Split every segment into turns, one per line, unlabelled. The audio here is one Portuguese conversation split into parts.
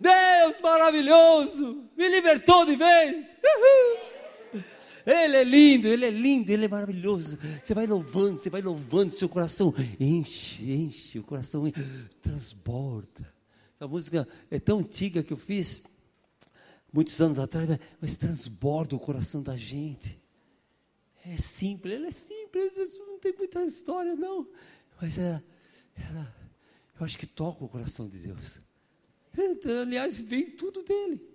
Deus maravilhoso, me libertou de vez. Ele é lindo, ele é lindo, ele é maravilhoso. Você vai louvando, você vai louvando, seu coração enche, enche, o coração transborda. Essa música é tão antiga que eu fiz muitos anos atrás, mas transborda o coração da gente. É simples, ela é simples, não tem muita história, não. Mas ela, ela eu acho que toca o coração de Deus. Aliás, vem tudo dele.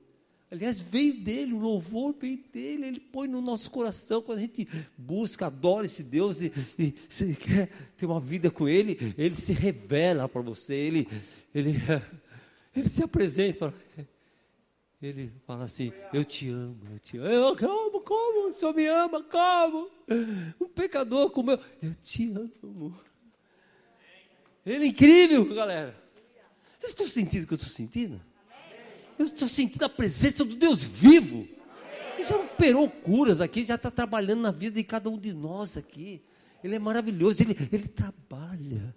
Aliás, veio dele, o louvor veio dele, ele põe no nosso coração, quando a gente busca, adora esse Deus e, e se quer ter uma vida com ele, ele se revela para você, ele, ele, ele se apresenta, ele fala assim, eu te amo, eu te amo, eu amo, como? O Senhor me ama, como? Um pecador como eu, eu te amo. Ele é incrível, galera. Vocês estão sentindo o que eu estou sentindo? Eu estou sentindo a presença do Deus vivo. Ele já operou curas aqui, já está trabalhando na vida de cada um de nós aqui. Ele é maravilhoso, ele, ele trabalha.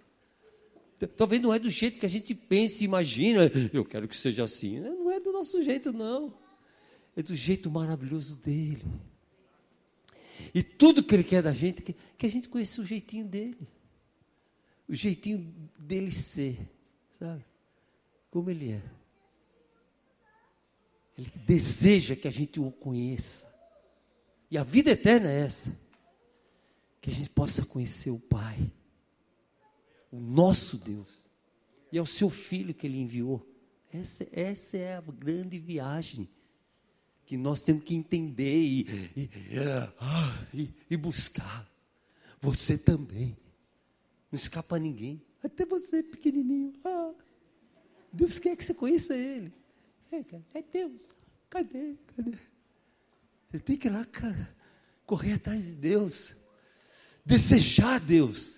Talvez não é do jeito que a gente pensa e imagina. Eu quero que seja assim. Não é do nosso jeito, não. É do jeito maravilhoso dele. E tudo que ele quer da gente, que, que a gente conheça o jeitinho dele. O jeitinho dele ser. Sabe? Como ele é. Ele deseja que a gente o conheça. E a vida eterna é essa: que a gente possa conhecer o Pai, o nosso Deus, e é o seu Filho que Ele enviou. Essa, essa é a grande viagem que nós temos que entender e, e, ah, e, e buscar. Você também. Não escapa a ninguém. Até você, pequenininho. Ah, Deus quer que você conheça Ele. É, cara, é Deus. Cadê? Cadê? Você tem que ir lá, cara, correr atrás de Deus. Desejar Deus.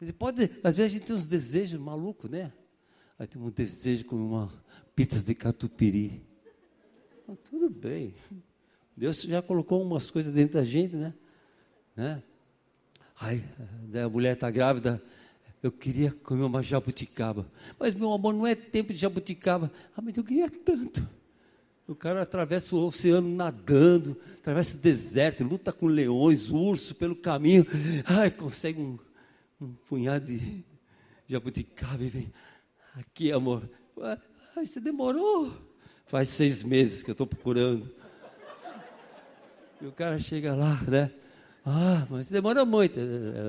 Você pode, às vezes a gente tem uns desejos malucos, né? Aí tem um desejo com uma pizza de catupiry. Tudo bem. Deus já colocou umas coisas dentro da gente, né? né? Aí a mulher está grávida, eu queria comer uma jabuticaba. Mas, meu amor, não é tempo de jabuticaba. Ah, mas eu queria tanto. O cara atravessa o oceano nadando, atravessa o deserto, luta com leões, urso pelo caminho. Ai, consegue um, um punhado de jabuticaba e vem. Aqui, amor. Ai, você demorou. Faz seis meses que eu estou procurando. E o cara chega lá, né? Ah, mas demora muito.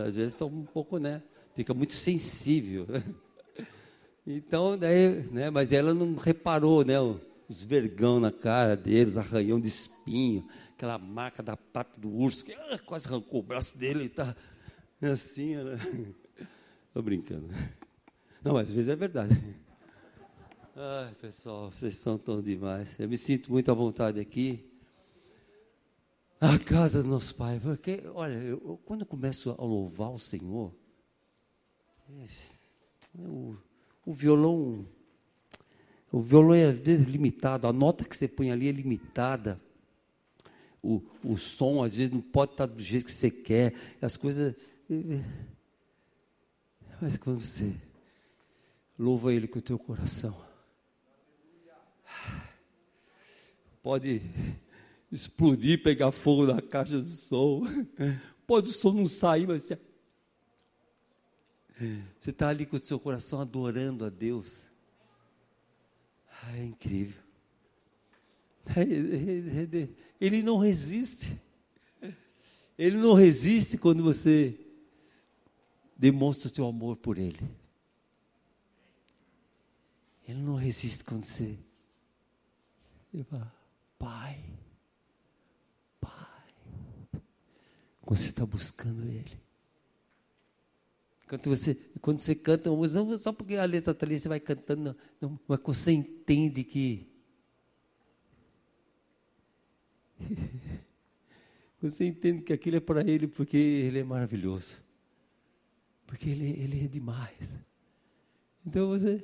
Às vezes estou um pouco, né? fica muito sensível. Então, daí, né, mas ela não reparou, né, os vergão na cara deles, arranhão de espinho, aquela marca da pata do urso, que ah, quase arrancou o braço dele e está assim, né? Estou brincando. Não, mas às vezes é verdade. Ai, pessoal, vocês são tão demais. Eu me sinto muito à vontade aqui. A casa do nosso pai, porque, olha, eu, quando eu começo a louvar o Senhor, o, o violão, o violão é às vezes limitado, a nota que você põe ali é limitada. O, o som às vezes não pode estar do jeito que você quer, as coisas. Mas quando você louva Ele com o teu coração, pode explodir, pegar fogo na caixa de som, pode o som não sair, mas você está ali com o seu coração adorando a Deus. é incrível. Ele não resiste. Ele não resiste quando você demonstra o seu amor por Ele. Ele não resiste quando você Pai, você está buscando Ele. Quando você, quando você canta uma música, não só porque a letra está ali, você vai cantando, não, não, mas você entende que. você entende que aquilo é para Ele porque Ele é maravilhoso. Porque Ele, ele é demais. Então você.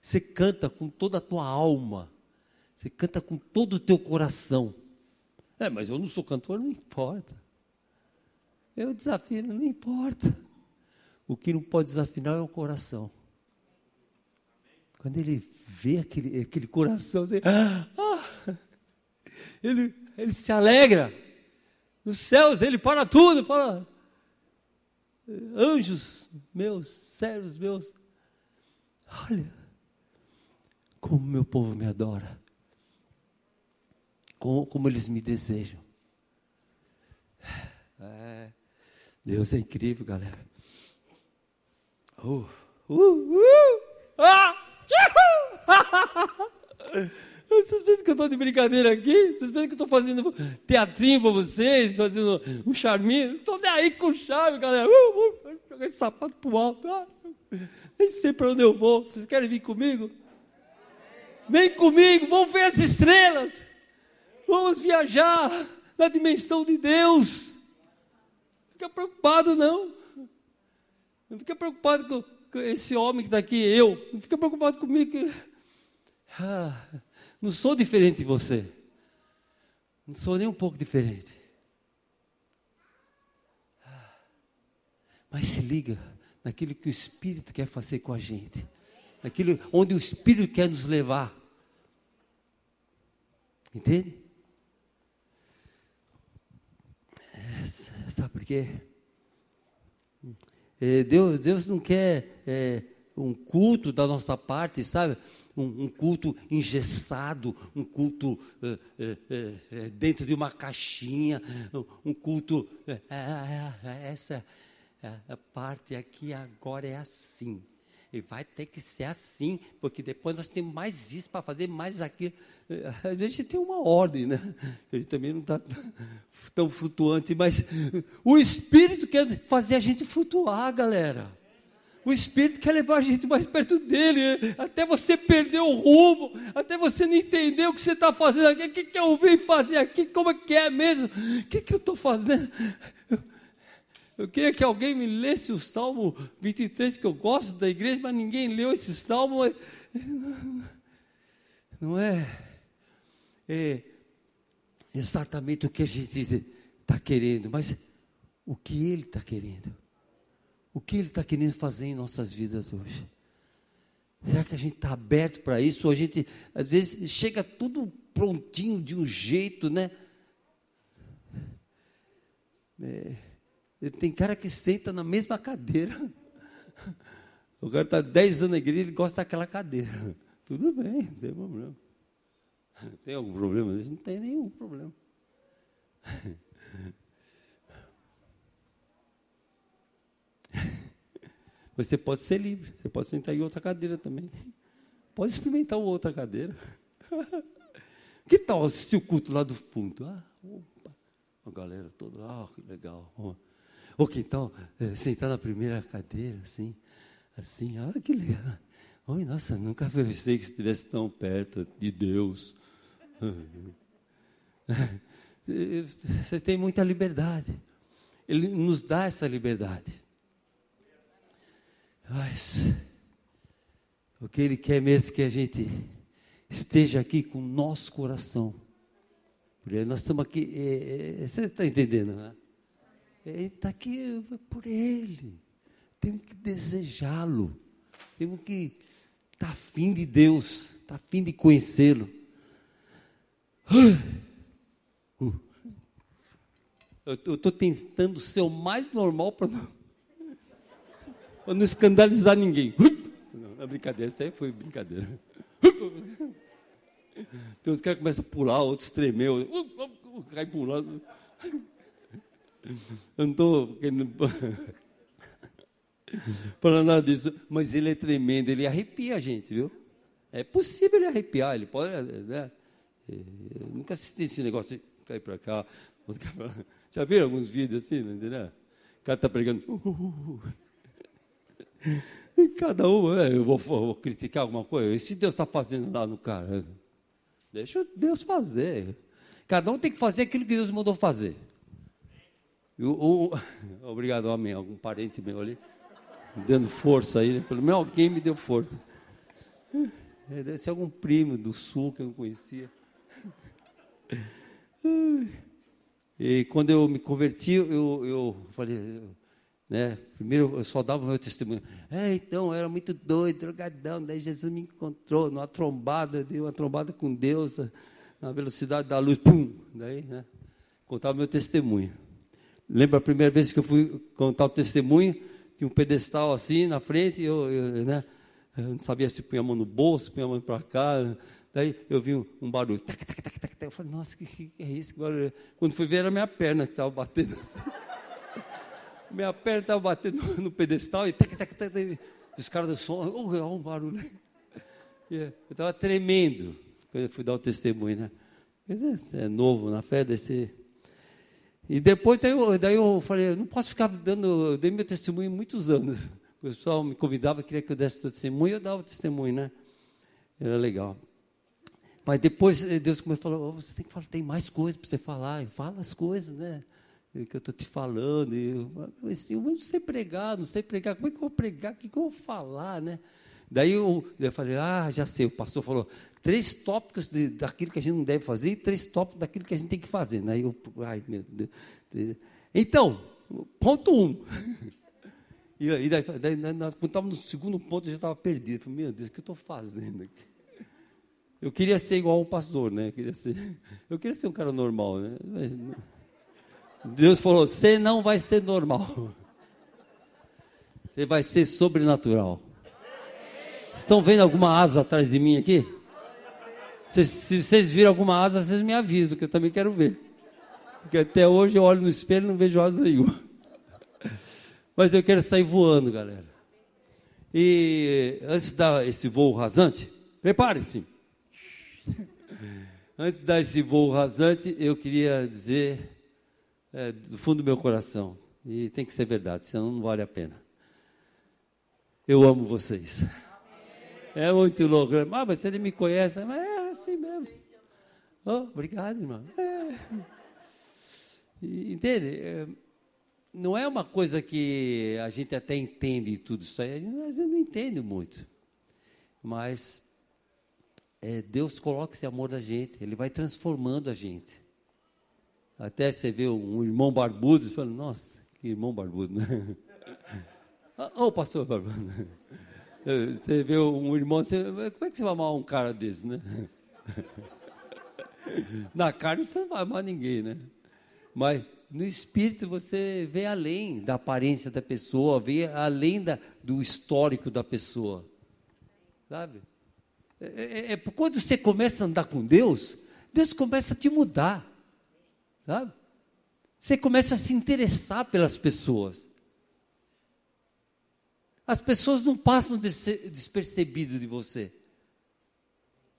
Você canta com toda a tua alma. Você canta com todo o teu coração. É, mas eu não sou cantor, não importa. Eu desafino, não importa. O que não pode desafinar é o coração. quando ele vê aquele, aquele coração, assim, ah, ah, ele, ele se alegra. Nos céus, ele para tudo, fala, anjos meus, servos meus, olha como meu povo me adora, como, como eles me desejam. É, Deus é incrível, galera. Uh, uh, uh, ah, Vocês pensam que eu estou de brincadeira aqui? Vocês pensam que eu estou fazendo teatrinho para vocês, fazendo um charminho? Estou nem aí com charme, galera. Uh, uh, jogar esse sapato pro alto. Ah, nem sei para onde eu vou. Vocês querem vir comigo? Vem comigo, vamos ver as estrelas. Vamos viajar na dimensão de Deus. Não fica preocupado, não. Não fica preocupado com, com esse homem que está aqui, eu. Não fica preocupado comigo. Ah, não sou diferente de você. Não sou nem um pouco diferente. Mas se liga naquilo que o Espírito quer fazer com a gente. Naquilo onde o Espírito quer nos levar. Entende? É, sabe por quê? É, Deus, Deus não quer é, um culto da nossa parte, sabe? Um, um culto engessado, um culto é, é, é, dentro de uma caixinha, um culto. essa parte aqui agora é assim. E vai ter que ser assim, porque depois nós temos mais isso para fazer, mais aquilo. A gente tem uma ordem, né? A gente também não está tão flutuante, mas o Espírito quer fazer a gente flutuar, galera. O Espírito quer levar a gente mais perto dele, até você perder o rumo, até você não entender o que você está fazendo aqui, o que, que eu vim fazer aqui, como é que é mesmo, o que, que eu estou fazendo. Eu, queria que alguém me lesse o Salmo 23, que eu gosto da igreja, mas ninguém leu esse salmo. Não é, é exatamente o que a gente está querendo, mas o que ele está querendo. O que Ele está querendo fazer em nossas vidas hoje? Será que a gente está aberto para isso? Ou a gente, às vezes, chega tudo prontinho de um jeito, né? É, tem cara que senta na mesma cadeira. O cara está 10 anos na igreja, ele gosta daquela cadeira. Tudo bem, não tem problema. Tem algum problema? Não tem nenhum problema. Você pode ser livre, você pode sentar em outra cadeira também. Pode experimentar outra cadeira. que tal assistir o culto lá do fundo? Ah, opa, a galera toda, ah, que legal. Ou que então, é, sentar na primeira cadeira, assim, assim, ah, que legal. Oi, nossa, nunca pensei que estivesse tão perto de Deus. Você tem muita liberdade. Ele nos dá essa liberdade. Mas o que Ele quer mesmo é que a gente esteja aqui com o nosso coração. Porque nós estamos aqui, é, é, você está entendendo, né? Está aqui por Ele. Temos que desejá-lo. Temos que estar tá afim de Deus, estar tá afim de conhecê-lo. Uh. Eu estou tentando ser o mais normal para não não escandalizar ninguém. Não, é brincadeira, isso aí foi brincadeira. Tem uns caras começam a pular, outros tremer, cai pulando. Eu não estou falando nada disso, mas ele é tremendo, ele arrepia a gente, viu? É possível ele arrepiar, ele pode, né? Eu nunca assisti esse negócio de cair para cá. Já viram alguns vídeos assim, não entendeu? O cara está pregando. Uh, uh, uh. E cada um, é, eu vou, vou, criticar alguma coisa. E se Deus está fazendo lá no cara? Deixa Deus fazer. Cada um tem que fazer aquilo que Deus mandou fazer. O, o, obrigado, amém. Algum parente meu ali, dando força aí. Né? Pelo menos alguém me deu força. É, deve ser algum primo do sul que eu não conhecia. E quando eu me converti, eu, eu falei, Né? Primeiro eu só dava o meu testemunho. É, então, eu era muito doido, drogadão. Daí Jesus me encontrou numa trombada, dei uma trombada com Deus, na velocidade da luz, pum! Daí, né? Contava o meu testemunho. Lembra a primeira vez que eu fui contar o testemunho? Tinha um pedestal assim na frente, eu, eu, né? eu não sabia se punha a mão no bolso, punha a mão para cá. Daí eu vi um, um barulho. Tac, tac, tac, tac, Eu falei, nossa, o que, que, é isso? Que barulho? Quando fui ver, era minha perna que estava batendo assim. minha perna estava batendo no pedestal e tac, tac, tac, tac. Os caras do som, oh, olha um barulho. Eu estava tremendo quando eu fui dar o testemunho, né? É, é novo na fé, desse. E depois daí eu, daí eu falei, não posso ficar dando, eu dei meu testemunho muitos anos. O pessoal me convidava, queria que eu desse o testemunho, eu dava o testemunho, né? Era legal. Mas depois eh, Deus começou a falar, você tem que falar, tem mais coisas para você falar, fala as coisas, né? Que eu estou te falando. E eu, eu não sei pregar, não sei pregar, como é que eu vou pregar? O que, que eu vou falar, né? Daí eu, eu falei, ah, já sei, o pastor falou, três tópicos de, daquilo que a gente não deve fazer e três tópicos daquilo que a gente tem que fazer. Né? Eu, ai, meu Deus. Então, ponto um. E, e daí, daí, nós, quando estávamos no segundo ponto, eu já estava perdido. Eu falei, meu Deus, o que eu estou fazendo aqui? Eu queria ser igual o pastor, né? Eu queria ser, eu queria ser um cara normal, né? Mas, Deus falou: você não vai ser normal. Você vai ser sobrenatural. Estão vendo alguma asa atrás de mim aqui? Se, se vocês viram alguma asa, vocês me avisam, que eu também quero ver. Porque até hoje eu olho no espelho e não vejo asa nenhuma. Mas eu quero sair voando, galera. E antes de dar esse voo rasante, prepare-se. Antes de dar esse voo rasante, eu queria dizer é, do fundo do meu coração, e tem que ser verdade, senão não vale a pena. Eu amo vocês. É muito louco. Ah, mas ele me conhece, mas é assim mesmo. Oh, obrigado, irmão. É. Entende? É, não é uma coisa que a gente até entende tudo isso aí, a gente não entende muito. Mas é, Deus coloca esse amor na gente, Ele vai transformando a gente. Até você vê um irmão barbudo, você fala, nossa, que irmão barbudo, né? Ô, oh, pastor barbudo. Você vê um irmão, você, como é que você vai amar um cara desse, né? Na carne você não vai amar ninguém, né? Mas no espírito você vê além da aparência da pessoa, vê além da, do histórico da pessoa. Sabe? É, é, é, quando você começa a andar com Deus, Deus começa a te mudar. Sabe? Você começa a se interessar pelas pessoas. As pessoas não passam despercebido de você.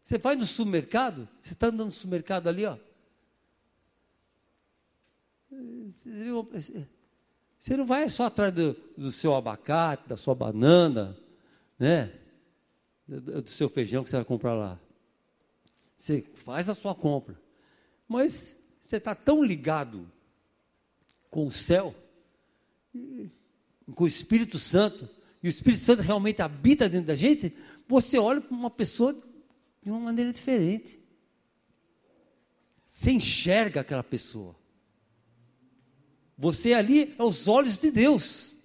Você vai no supermercado, você está andando no supermercado ali, ó. Você não vai só atrás do, do seu abacate, da sua banana, né? do, do seu feijão que você vai comprar lá. Você faz a sua compra. Mas você está tão ligado com o céu, com o Espírito Santo, e o Espírito Santo realmente habita dentro da gente, você olha para uma pessoa de uma maneira diferente. Você enxerga aquela pessoa. Você ali é os olhos de Deus.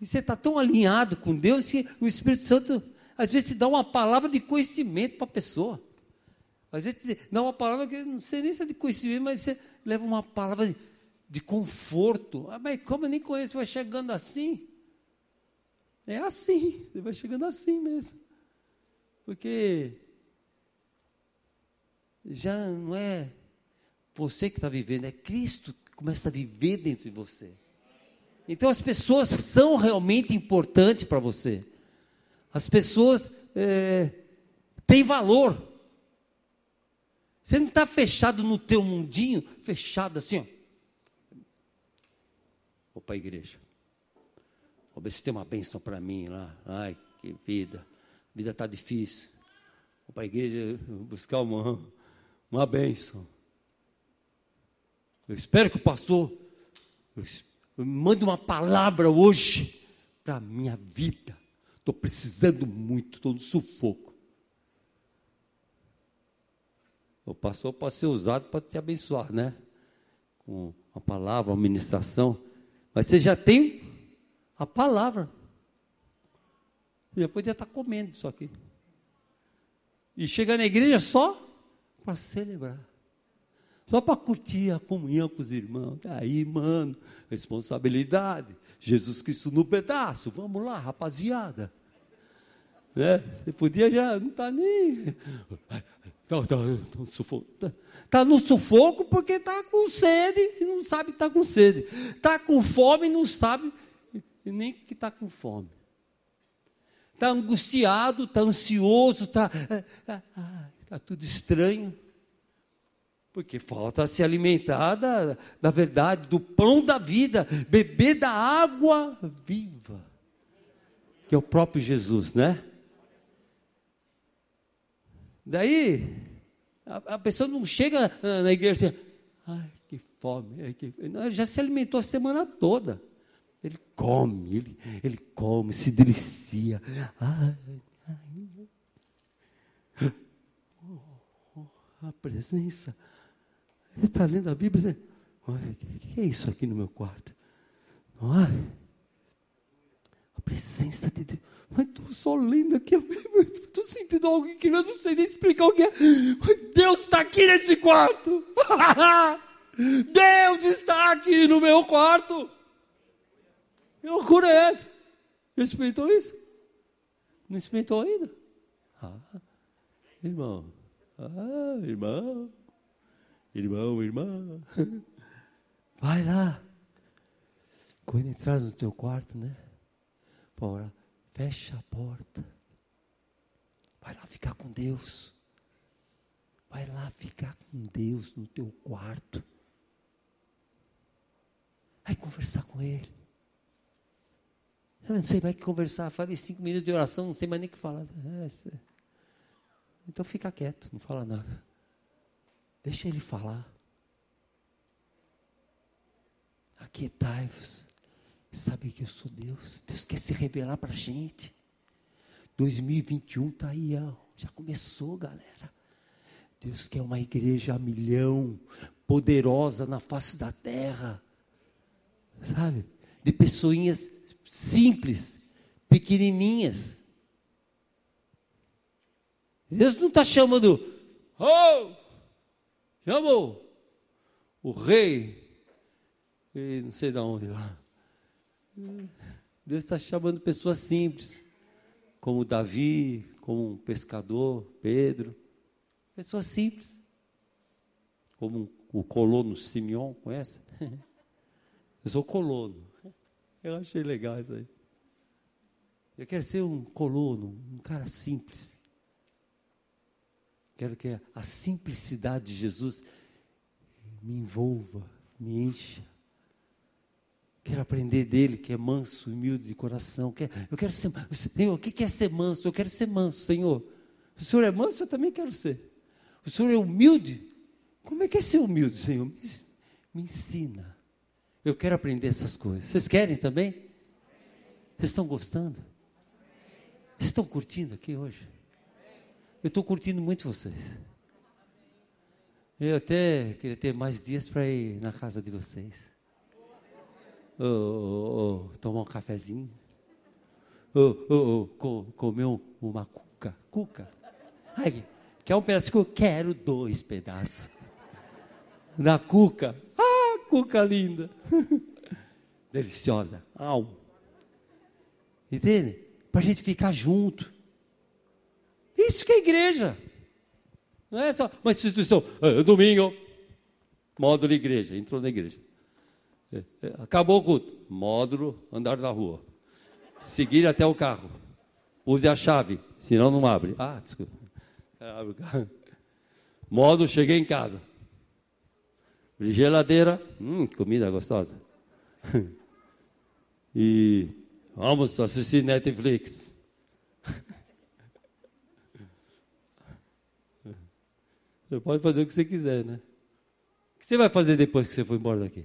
E você está tão alinhado com Deus que o Espírito Santo, às vezes, te dá uma palavra de conhecimento para a pessoa. Às vezes, te dá uma palavra que não sei nem se é de conhecimento, mas você leva uma palavra de, de conforto. Ah, mas como eu nem conheço, vai chegando assim. É assim, você vai chegando assim mesmo. Porque já não é você que está vivendo, é Cristo que começa a viver dentro de você. Então as pessoas são realmente importantes para você. As pessoas é, têm valor. Você não está fechado no teu mundinho, fechado assim, ó. Vou para a igreja. Vou ver se tem uma bênção para mim lá. Ai, que vida. A vida está difícil. Vou para a igreja buscar uma, uma bênção. Eu espero que o pastor mande uma palavra hoje para a minha vida. Estou precisando muito, estou no sufoco. O pastor pode ser usado para te abençoar, né? Com a palavra, a ministração. Mas você já tem a palavra. Já podia estar comendo isso aqui. E chega na igreja só para celebrar. Só para curtir a comunhão com os irmãos. Aí, mano, responsabilidade. Jesus Cristo no pedaço. Vamos lá, rapaziada. Né? Você podia já, não está nem. Tá, tá, tá, no sufoco. Tá, tá porque está com sede e não sabe que está com sede. Está com fome e não sabe nem que está com fome. Está angustiado, está ansioso, está tá tudo estranho. Porque falta se alimentar da, da verdade, do pão da vida, beber da água viva, que é o próprio Jesus, né? Daí, a, a pessoa não chega na igreja assim, ai, que fome. Ai, que... Não, já se alimentou a semana toda. Ele come, ele, ele come, se delicia. Ai, ai. Oh, oh, a presença. Ele está lendo a Bíblia e diz, o que é isso aqui no meu quarto? A presença de Deus. Mas estou só lendo aqui, estou sentindo algo que eu não sei nem explicar o que é. Deus está aqui nesse quarto. Deus está aqui no meu quarto. Que loucura é essa? Experimentou isso? Não experimentou ainda? Ah, irmão. Ah, irmão. Irmão, irmã. Vai lá. Quando entrar no teu quarto, né? Para Fecha a porta. Vai lá ficar com Deus. Vai lá ficar com Deus no teu quarto. Vai conversar com Ele. Eu não sei mais o que conversar. Falei cinco minutos de oração, não sei mais nem o que falar. É, então fica quieto, não fala nada. Deixa Ele falar. Aquietai-vos saber que eu sou Deus. Deus quer se revelar para a gente. 2021 está aí, ó. já começou, galera. Deus quer uma igreja a milhão, poderosa na face da terra, sabe? De pessoinhas simples, pequenininhas. Deus não está chamando, oh, chamou o rei, e não sei de onde lá. Deus está chamando pessoas simples, como Davi, como um pescador, Pedro, pessoas simples, como o colono Simeão, conhece? Eu sou colono. Eu achei legal isso aí. Eu quero ser um colono, um cara simples. Quero que a simplicidade de Jesus me envolva, me encha. Quero aprender dele, que é manso, humilde de coração. Eu quero ser. Senhor, o que é ser manso? Eu quero ser manso, Senhor. O Senhor é manso, eu também quero ser. O Senhor é humilde? Como é que é ser humilde, Senhor? Me ensina. Eu quero aprender essas coisas. Vocês querem também? Vocês estão gostando? Vocês estão curtindo aqui hoje? Eu estou curtindo muito vocês. Eu até queria ter mais dias para ir na casa de vocês tomar um cafezinho, oh, comer uma cuca, cuca. Ai, quer um pedaço cuca? Quero dois pedaços. Na cuca, ah, cuca linda, deliciosa, au. Entende? Para a gente ficar junto. Isso que é igreja. Não é só uma instituição. É, domingo, módulo igreja, entrou na igreja. É, é, acabou o culto. Módulo, andar na rua. Seguir até o carro. Use a chave, senão não abre. Ah, desculpa. Abre o carro. Módulo, cheguei em casa. Geladeira, hum, comida gostosa. e vamos assistir Netflix. Você pode fazer o que você quiser, né? O que você vai fazer depois que você for embora daqui?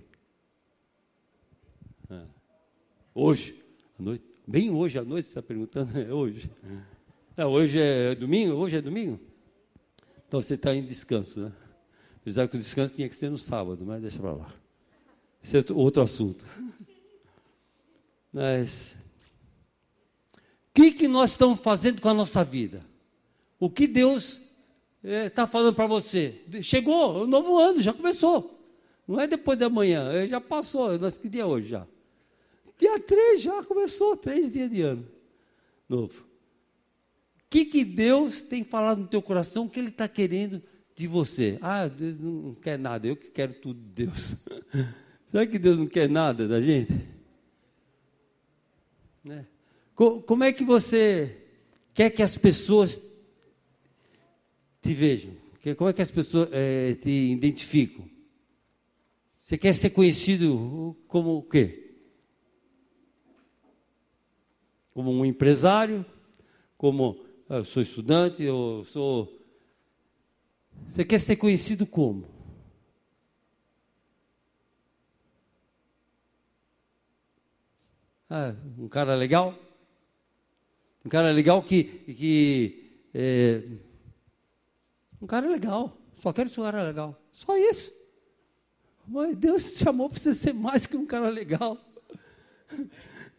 Hoje, à noite. Bem hoje à noite, você está perguntando? É hoje. É, hoje é domingo? Hoje é domingo? Então você está em descanso, né? Apesar que o descanso tinha que ser no sábado, mas deixa para lá. Esse é outro assunto. Mas o que, que nós estamos fazendo com a nossa vida? O que Deus está é, falando para você? Chegou o novo ano, já começou. Não é depois da manhã, é, já passou. Nós que dia é hoje já? Dia 3 já começou, três dias de ano novo. O que, que Deus tem falado no teu coração, o que Ele está querendo de você? Ah, Deus não quer nada, eu que quero tudo de Deus. Será que Deus não quer nada da gente? Né? Como é que você quer que as pessoas te vejam? Como é que as pessoas é, te identificam? Você quer ser conhecido como o quê? Como um empresário? Como ah, eu sou estudante, eu sou. Você quer ser conhecido como? Ah, um cara legal? Um cara legal que. que é, um cara legal. Só quero ser um cara legal. Só isso. Mas Deus te chamou para você ser mais que um cara legal.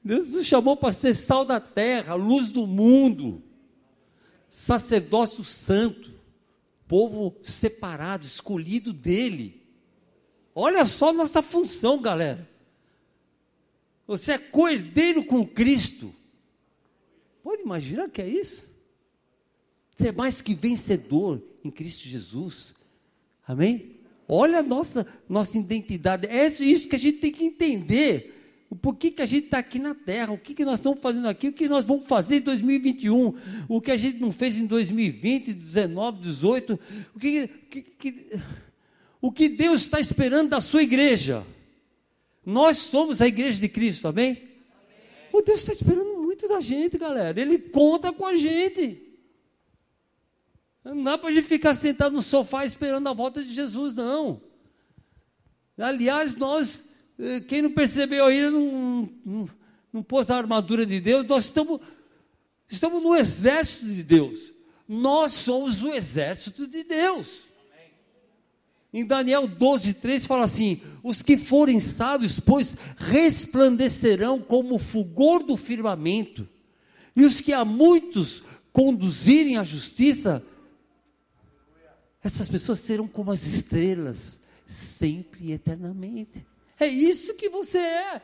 Deus nos chamou para ser sal da terra, luz do mundo, sacerdócio santo, povo separado, escolhido dele. Olha só nossa função, galera. Você é cordeiro com Cristo. Pode imaginar que é isso? Você é mais que vencedor em Cristo Jesus. Amém? Olha a nossa, nossa identidade. É isso que a gente tem que entender. O porquê que a gente está aqui na Terra, o que, que nós estamos fazendo aqui, o que nós vamos fazer em 2021, o que a gente não fez em 2020, 2019, 2018, o que, que, que, o que Deus está esperando da sua igreja. Nós somos a igreja de Cristo, amém? amém. O Deus está esperando muito da gente, galera. Ele conta com a gente. Não dá para a gente ficar sentado no sofá esperando a volta de Jesus, não. Aliás, nós, quem não percebeu ainda, não, não, não pôs a armadura de Deus, nós estamos, estamos no exército de Deus. Nós somos o exército de Deus. Em Daniel 12, 3 fala assim: Os que forem sábios, pois resplandecerão como o fulgor do firmamento, e os que a muitos conduzirem à justiça, essas pessoas serão como as estrelas, sempre e eternamente. É isso que você é.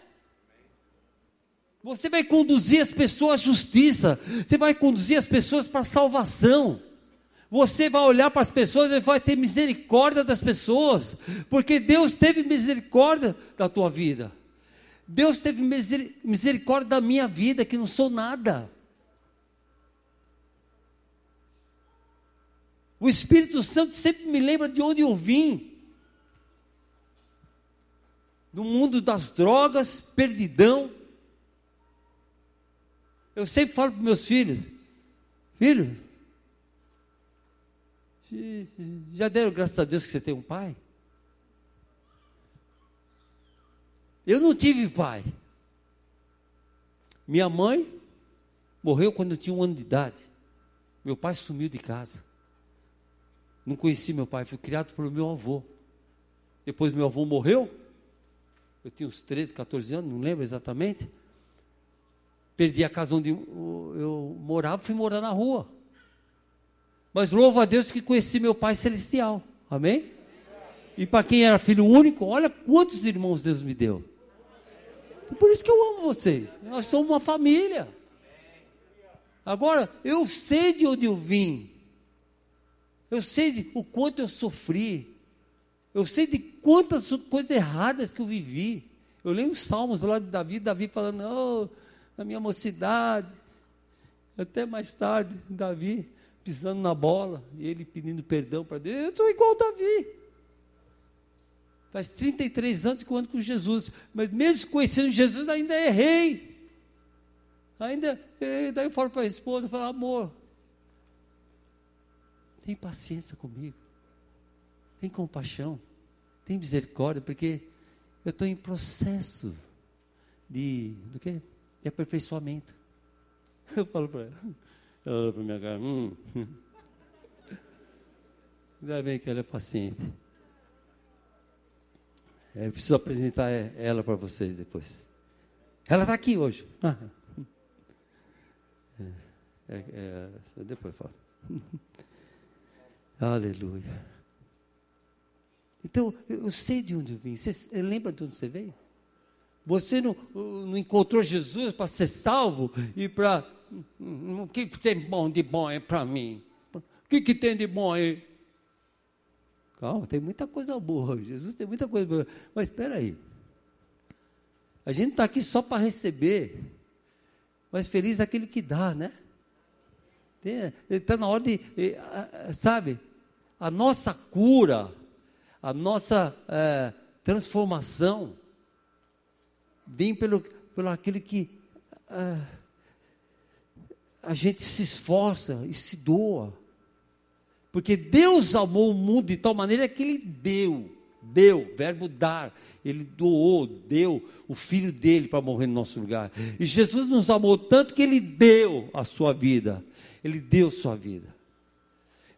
Você vai conduzir as pessoas à justiça, você vai conduzir as pessoas para a salvação. Você vai olhar para as pessoas e vai ter misericórdia das pessoas, porque Deus teve misericórdia da tua vida. Deus teve misericórdia da minha vida, que não sou nada. O Espírito Santo sempre me lembra de onde eu vim. No mundo das drogas, perdidão. Eu sempre falo para meus filhos: Filho, já deram graças a Deus que você tem um pai? Eu não tive pai. Minha mãe morreu quando eu tinha um ano de idade. Meu pai sumiu de casa. Não conheci meu pai, fui criado pelo meu avô. Depois meu avô morreu. Eu tinha uns 13, 14 anos, não lembro exatamente. Perdi a casa onde eu morava, fui morar na rua. Mas louvo a Deus que conheci meu Pai Celestial. Amém? E para quem era filho único, olha quantos irmãos Deus me deu. Por isso que eu amo vocês. Nós somos uma família. Agora, eu sei de onde eu vim. Eu sei de, o quanto eu sofri. Eu sei de quantas coisas erradas que eu vivi. Eu leio os salmos lá de Davi, Davi falando, oh, na minha mocidade, até mais tarde, Davi, pisando na bola, e ele pedindo perdão para Deus. Eu estou igual Davi. Faz 33 anos que eu ando com Jesus, mas mesmo conhecendo Jesus, ainda errei. Ainda, eh, daí eu falo para a esposa, eu falo, amor, tem paciência comigo, tem compaixão, tem misericórdia, porque eu estou em processo de, do quê? de aperfeiçoamento. Eu falo para ela, ela olha para minha cara, hum. Ainda bem que ela é paciente. É, eu preciso apresentar ela para vocês depois. Ela está aqui hoje. Ah. É, é, depois falo. Aleluia. Então, eu sei de onde eu vim. Você lembra de onde você veio? Você não, não encontrou Jesus para ser salvo e para. O que, tem bom de bom é para mim? O que, que tem de bom aí? Calma, tem muita coisa boa. Jesus tem muita coisa boa. Mas espera aí. A gente está aqui só para receber. Mas feliz é aquele que dá, né? Está na hora de, sabe, a nossa cura, a nossa é, transformação vem pelo, pelo aquele que é, a gente se esforça e se doa. Porque Deus amou o mundo de tal maneira que Ele deu, deu, verbo dar, Ele doou, deu o Filho dele para morrer no nosso lugar. E Jesus nos amou tanto que Ele deu a sua vida ele deu sua vida.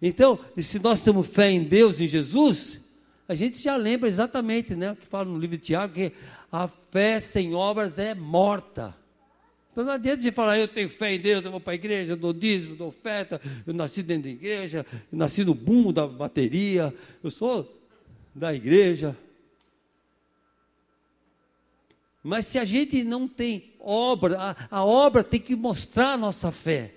Então, se nós temos fé em Deus, em Jesus, a gente já lembra exatamente, né, o que fala no livro de Tiago, que a fé sem obras é morta. Então não adianta você falar, eu tenho fé em Deus, eu vou para a igreja, eu dou dízimo, dou oferta, eu nasci dentro da igreja, eu nasci no boom da bateria, eu sou da igreja. Mas se a gente não tem obra, a, a obra tem que mostrar a nossa fé.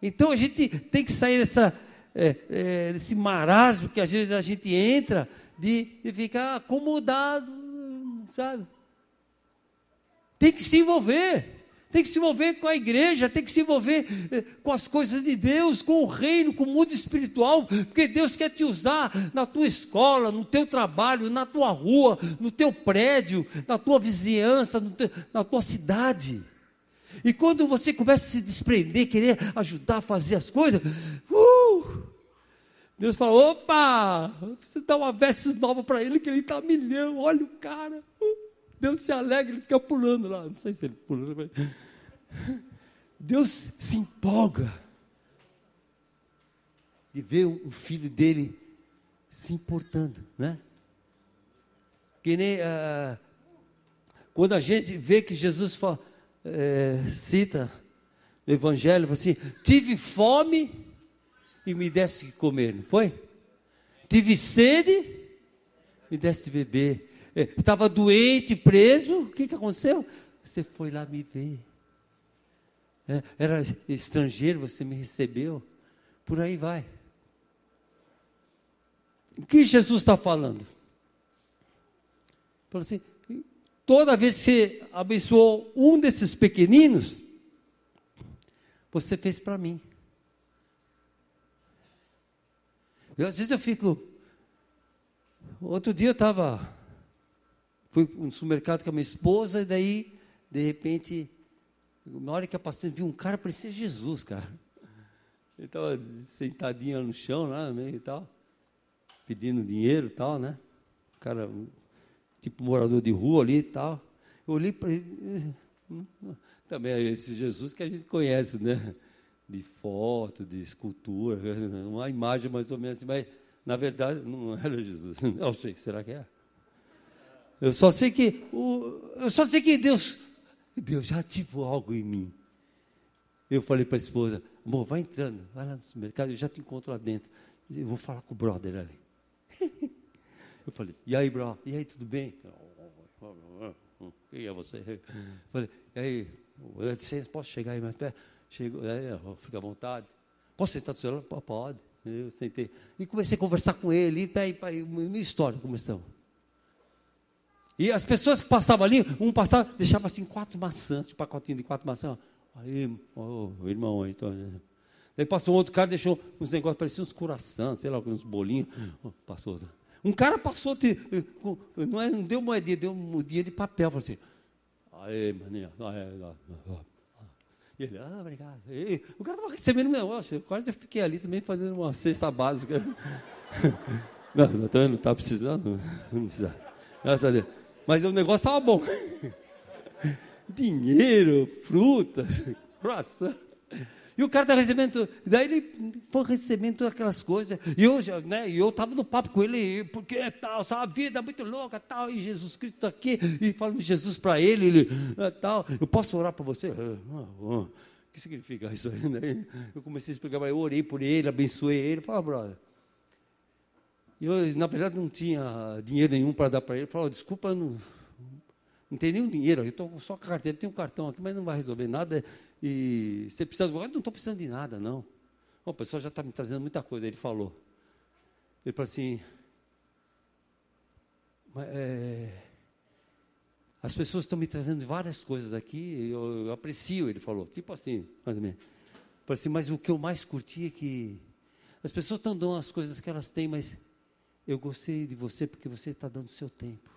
Então a gente tem que sair dessa, é, é, desse marasmo que às vezes a gente entra de, de ficar acomodado, sabe? Tem que se envolver tem que se envolver com a igreja, tem que se envolver é, com as coisas de Deus, com o reino, com o mundo espiritual, porque Deus quer te usar na tua escola, no teu trabalho, na tua rua, no teu prédio, na tua vizinhança, teu, na tua cidade. E quando você começa a se desprender, querer ajudar a fazer as coisas, Deus fala: opa, você dá uma veste nova para ele, que ele está milhão, olha o cara. Uh, Deus se alegra, ele fica pulando lá. Não sei se ele pula. Mas... Deus se empolga de ver o filho dele se importando, né? Que nem uh, quando a gente vê que Jesus fala, é, cita no Evangelho, assim: tive fome e me desse de comer, não foi? Tive sede, me desse de beber. É, estava doente, preso, o que, que aconteceu? Você foi lá me ver. É, era estrangeiro, você me recebeu. Por aí vai. O que Jesus está falando? Falou assim: Toda vez que você abençoou um desses pequeninos, você fez para mim. Eu, às vezes eu fico. Outro dia eu estava. Fui no supermercado com a minha esposa, e daí, de repente, na hora que eu passei, vi um cara, parecia Jesus, cara. Ele estava sentadinho no chão, lá meio e tal, pedindo dinheiro e tal, né? O cara tipo morador de rua ali e tal. Eu olhei para ele, também é esse Jesus que a gente conhece, né? De foto, de escultura, uma imagem mais ou menos assim, mas na verdade não era Jesus. Eu sei, será que é? Eu só sei que o, eu só sei que Deus, Deus já ativou algo em mim. Eu falei para a esposa, amor, vai entrando, vai lá no supermercado, eu já te encontro lá dentro. Eu vou falar com o brother ali. Eu falei, e aí, bro? E aí, tudo bem? Quem é você? Eu falei, e aí, licença, posso chegar aí mais perto? Chegou, é, fica à vontade. Posso sentar do celular? Pode. Eu sentei. E comecei a conversar com ele, e aí, aí minha história começamos. E as pessoas que passavam ali, um passava, deixava assim quatro maçãs, um pacotinho de quatro maçãs. Aí, oh, irmão, então. Daí passou um outro cara, deixou uns negócios, pareciam uns coração, sei lá, uns bolinhos. Oh, passou. Um cara passou, não, é, não deu moedinha, deu moedinha de papel. Falou assim, aí, maninha, e ele, ah, obrigado. E, o cara estava recebendo um negócio, quase eu fiquei ali também fazendo uma cesta básica. não, eu também não estava precisando, não precisava. Graças a Deus. Mas o negócio estava bom. Dinheiro, frutas, croissant. E o cara está recebendo, daí ele foi recebendo aquelas coisas. E eu, né, eu estava no papo com ele, porque tal, sabe, a vida é muito louca, tal, e Jesus Cristo tá aqui, e falando Jesus para ele, ele, é, tal, eu posso orar para você? Ah, ah, o que significa isso aí? Né? Eu comecei a explicar ele, eu orei por ele, abençoei ele, fala, brother. Eu, na verdade, não tinha dinheiro nenhum para dar para ele. Falei, desculpa, não, não tem nenhum dinheiro, eu estou só com carteira, tem um cartão aqui, mas não vai resolver nada. E você precisa de não estou precisando de nada, não. o pessoal já está me trazendo muita coisa. Ele falou. Ele falou assim. É, as pessoas estão me trazendo várias coisas aqui, eu, eu aprecio, ele falou. Tipo assim, mais ou menos. Assim, mas o que eu mais curti é que as pessoas estão dando as coisas que elas têm, mas eu gostei de você porque você está dando seu tempo.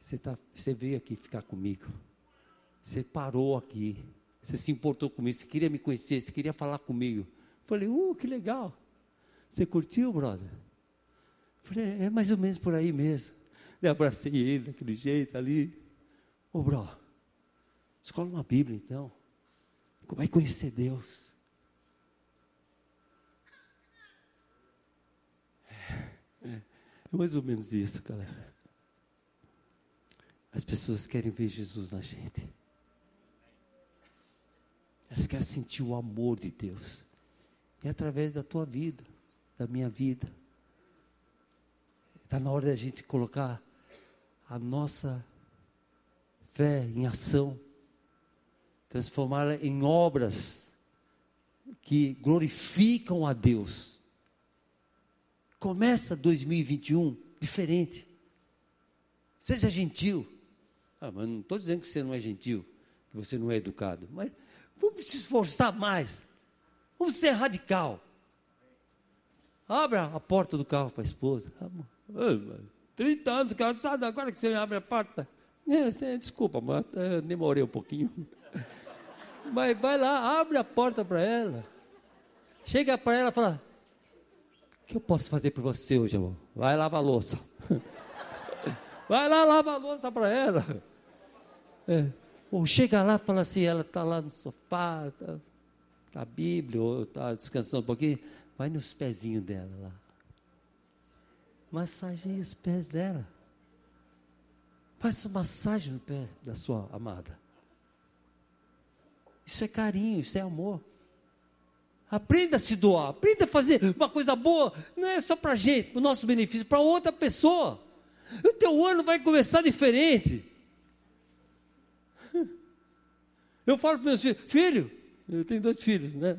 Você, tá, você veio aqui ficar comigo. Você parou aqui. Você se importou comigo, você queria me conhecer, você queria falar comigo. Falei, uh, que legal. Você curtiu, brother? Falei, é mais ou menos por aí mesmo. Eu abracei ele daquele jeito ali. Ô, bro, escola uma Bíblia então. Vai conhecer Deus. É, é mais ou menos isso, galera. As pessoas querem ver Jesus na gente. Elas querem sentir o amor de Deus. E é através da tua vida, da minha vida. Está na hora da gente colocar a nossa fé em ação, transformá-la em obras que glorificam a Deus. Começa 2021 diferente. Seja gentil. Ah, mas não estou dizendo que você não é gentil, que você não é educado, mas Vamos se esforçar mais. Vamos ser radical. Abra a porta do carro para a esposa. 30 anos, casado, agora que você abre a porta. É, desculpa, mas demorei um pouquinho. Mas vai lá, abre a porta para ela. Chega para ela e fala: O que eu posso fazer por você hoje, amor? Vai lavar a louça. Vai lá, lava a louça para ela. É. Ou chega lá e fala assim, ela está lá no sofá, tá, com a Bíblia, ou está descansando um pouquinho, vai nos pezinhos dela lá. Massageia os pés dela. Faça massagem no pé da sua amada. Isso é carinho, isso é amor. Aprenda a se doar, aprenda a fazer uma coisa boa, não é só para a gente, para o nosso benefício, para outra pessoa. O teu ano vai começar diferente. Eu falo para meus filhos, filho, eu tenho dois filhos, né?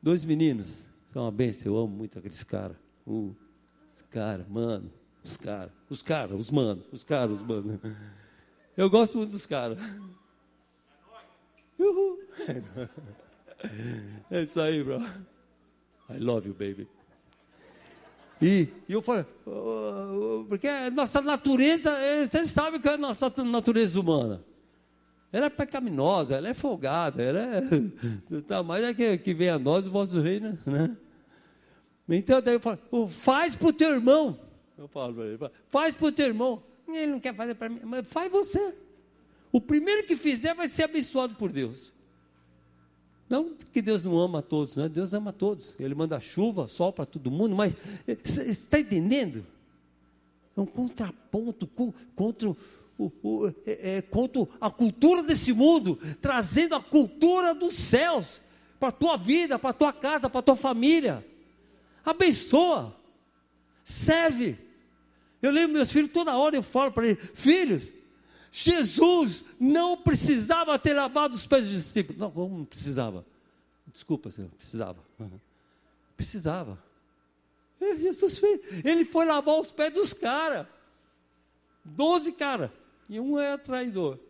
Dois meninos. São uma bênção, eu amo muito aqueles caras. Uh, os caras, mano, os caras, os caras, os mano, os caras, os mano. Eu gosto muito dos caras. Uhul. É isso aí, bro. I love you, baby. E, e eu falo, porque a nossa natureza, eh, vocês sabem que é a nossa natureza humana. Ela é pecaminosa, ela é folgada, ela é. Tá, é que, que vem a nós o vosso reino, né? Então daí eu falo, faz para o teu irmão. Eu falo para ele, faz para o teu irmão. Ele não quer fazer para mim, mas faz você. O primeiro que fizer vai ser abençoado por Deus. Não que Deus não ama a todos, né? Deus ama a todos. Ele manda chuva, sol para todo mundo, mas está entendendo? É um contraponto contra o, é, é, quanto a cultura desse mundo, trazendo a cultura dos céus para a tua vida, para a tua casa, para a tua família. Abençoa, serve. Eu lembro meus filhos, toda hora eu falo para eles: filhos, Jesus não precisava ter lavado os pés dos discípulos. Não, não precisava. Desculpa, Senhor, precisava. Precisava. Jesus fez. Ele foi lavar os pés dos caras. Doze caras. E um é traidor.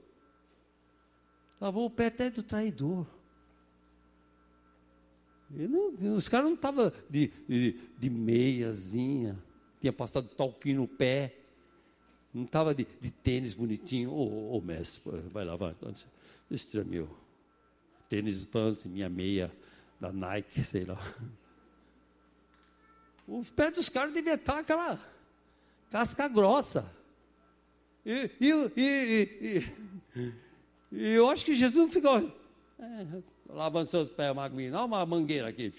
Lavou o pé até do traidor. Não, os caras não estavam de, de, de, meiazinha, tinha passado talquinho no pé, não estava de, de, tênis bonitinho. Ô, oh, oh, mestre, vai lavar. Tirar meu tênis Vans, minha meia da Nike, sei lá. Os pés dos caras deviam estar aquela casca grossa. E, e, e, e, eu acho que Jesus não ficou. É, lavando seus pés, Magrinho. Dá uma mangueira aqui.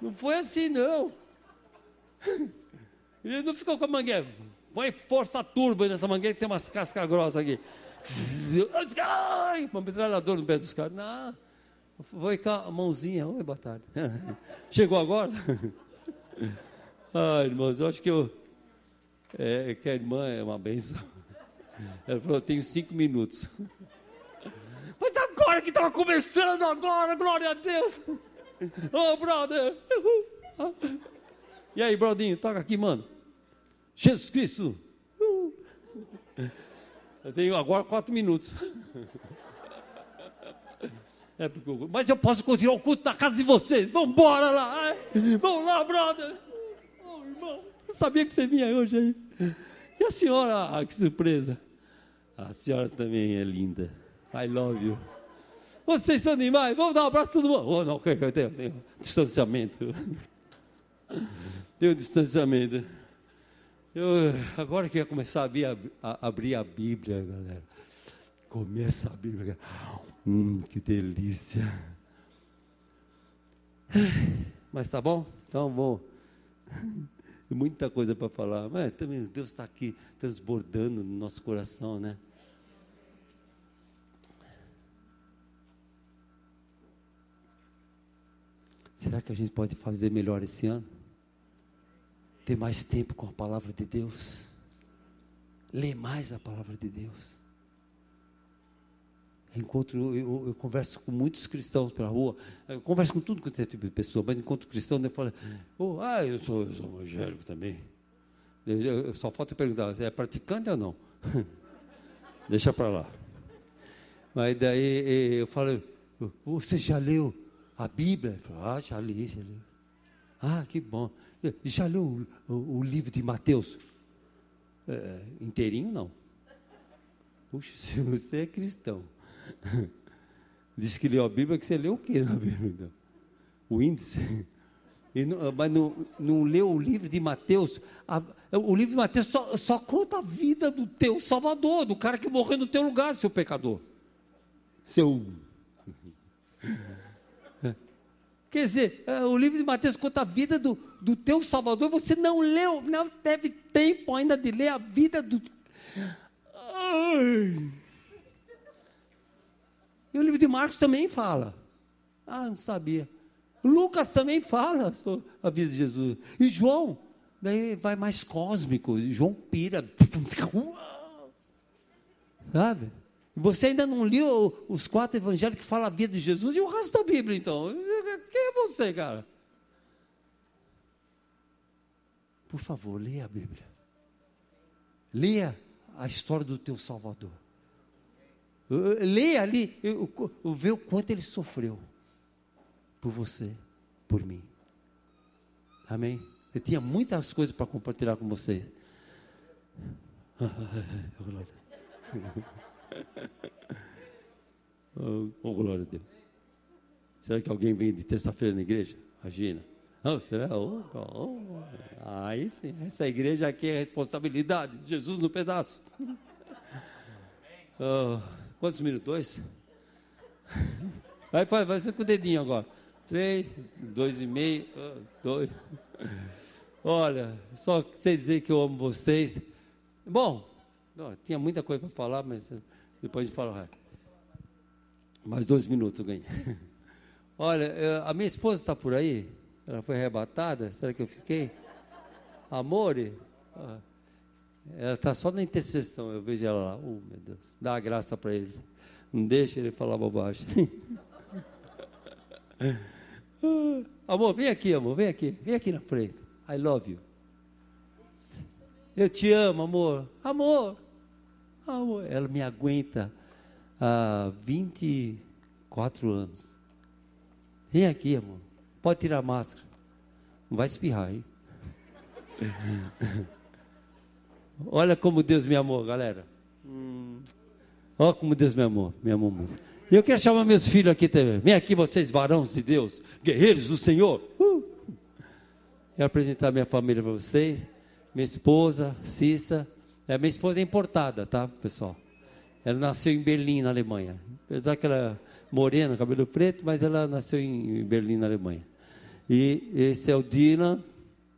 Não foi assim, não. Ele não ficou com a mangueira. Põe força turbo nessa mangueira que tem umas cascas grossas aqui. Ai, uma metralhadora no pé dos caras. Não. Foi com a mãozinha. Oi, boa tarde. Chegou agora? Ai, irmãos, eu acho que eu. É, que a irmã é uma benção. Ela falou: eu tenho cinco minutos. Mas agora que estava começando, agora, glória a Deus. Oh, brother. E aí, brodinho, toca aqui, mano. Jesus Cristo. Eu tenho agora quatro minutos. É porque, mas eu posso continuar o culto na casa de vocês. Vamos embora lá. Vamos lá, brother. Oh, irmão, eu sabia que você vinha hoje aí. E a senhora, ah, que surpresa. A senhora também é linda. I love you. Vocês são demais. Vamos dar um abraço a todo mundo. Oh, não, eu tenho distanciamento. Tenho distanciamento. Eu, agora que ia começar a abrir a, a, abrir a Bíblia, galera. Começa a Bíblia. Hum, que delícia. Mas tá bom? Então vou. Muita coisa para falar. Mas também Deus está aqui transbordando no nosso coração, né? Será que a gente pode fazer melhor esse ano? Ter mais tempo com a palavra de Deus? Ler mais a palavra de Deus? Encontro, eu, eu, converso com muitos cristãos pela rua, eu converso com tudo quanto é tipo de pessoa, mas encontro cristão, eu falo, oh, ah, eu sou, eu sou evangélico também. Eu, eu, só falta perguntar, é praticante ou não? Deixa para lá. Mas daí eu falo, você já leu a Bíblia? Eu falo, ah, já li, já li. Ah, que bom. Já leu o, o, o livro de Mateus? É, inteirinho, não. Puxa, se você é cristão Diz que leu a Bíblia, que você leu o que na Bíblia? Então? O índice. Não, mas não, não leu o livro de Mateus. A, o livro de Mateus só, só, conta a vida do teu Salvador, do cara que morreu no teu lugar, seu pecador. Seu. Quer dizer, é, o livro de Mateus conta a vida do, do teu Salvador. Você não leu, não teve tempo ainda de ler a vida do. Ai. E o livro de Marcos também fala. Ah, não sabia. Lucas também fala sobre a vida de Jesus. E João, daí vai mais cósmico. João pira. Sabe? Você ainda não leu os quatro evangelhos que falam a vida de Jesus e o resto da Bíblia, então. Quem é você, cara? Por favor, leia a Bíblia. Leia a história do teu Salvador. Leia ali, vê o quanto ele sofreu por você, por mim. Amém? Eu tinha muitas coisas para compartilhar com você. oh, oh, glória a Deus. Será que alguém vem de terça-feira na igreja? Imagina. Oh, será? Oh, oh. Aí sim, essa igreja aqui é responsabilidade. Jesus no pedaço. Oh. Quantos minutos? Dois? Vai, vai, vai com o dedinho agora. Três, dois e meio, dois. Olha, só vocês dizer que eu amo vocês. Bom, tinha muita coisa para falar, mas depois de falar. Mais dois minutos eu ganhei. Olha, eh, a minha esposa está por aí? Ela foi arrebatada? Será que eu fiquei? Amore? Ah. Ela está só na intercessão, eu vejo ela lá. Oh, meu Deus, dá a graça para ele. Não deixa ele falar bobagem. amor, vem aqui, amor, vem aqui. Vem aqui na frente. I love you. Eu te amo, amor. Amor. Amor. Ela me aguenta há 24 anos. Vem aqui, amor. Pode tirar a máscara. Não vai espirrar, hein? Olha como Deus me amou, galera. Hum. Olha como Deus me amou, me amou muito. Eu quero chamar meus filhos aqui também. Vem aqui vocês, varões de Deus, guerreiros do Senhor. Uh. Quero apresentar minha família para vocês. Minha esposa, Cissa. É, minha esposa é importada, tá, pessoal? Ela nasceu em Berlim, na Alemanha. Apesar que ela morena, cabelo preto, mas ela nasceu em Berlim, na Alemanha. E esse é o Dina,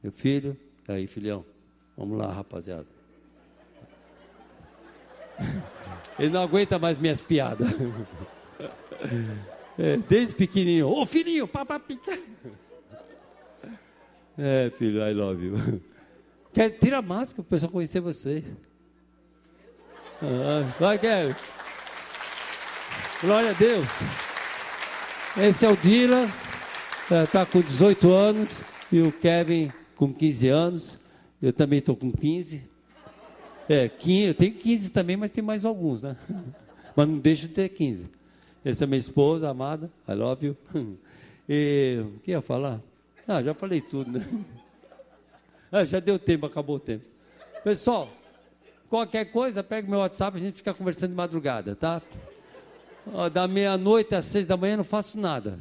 meu filho. Aí, filhão, vamos lá, rapaziada. Ele não aguenta mais minhas piadas. É, desde pequenininho. Ô filhinho, papapica. É, filho, I love you. Quer, tira a máscara para o pessoal conhecer vocês. Ah, vai, Kevin. Glória a Deus. Esse é o Dila, está é, com 18 anos, e o Kevin com 15 anos. Eu também estou com 15. É, 15, eu tenho 15 também, mas tem mais alguns, né? Mas não deixo de ter 15. Essa é minha esposa, amada, I love you. E o que ia falar? Ah, já falei tudo, né? Ah, já deu tempo, acabou o tempo. Pessoal, qualquer coisa, pega meu WhatsApp, a gente fica conversando de madrugada, tá? da meia-noite às seis da manhã não faço nada.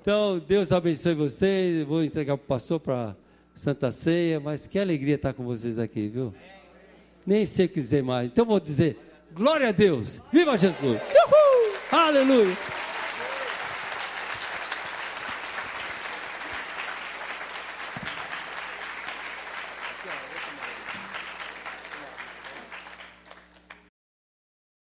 Então, Deus abençoe vocês. Vou entregar para o pastor para Santa Ceia, mas que alegria estar com vocês aqui, viu? Nem sei o que dizer mais. Então, vou dizer: glória a Deus, viva Jesus, Uhul! aleluia.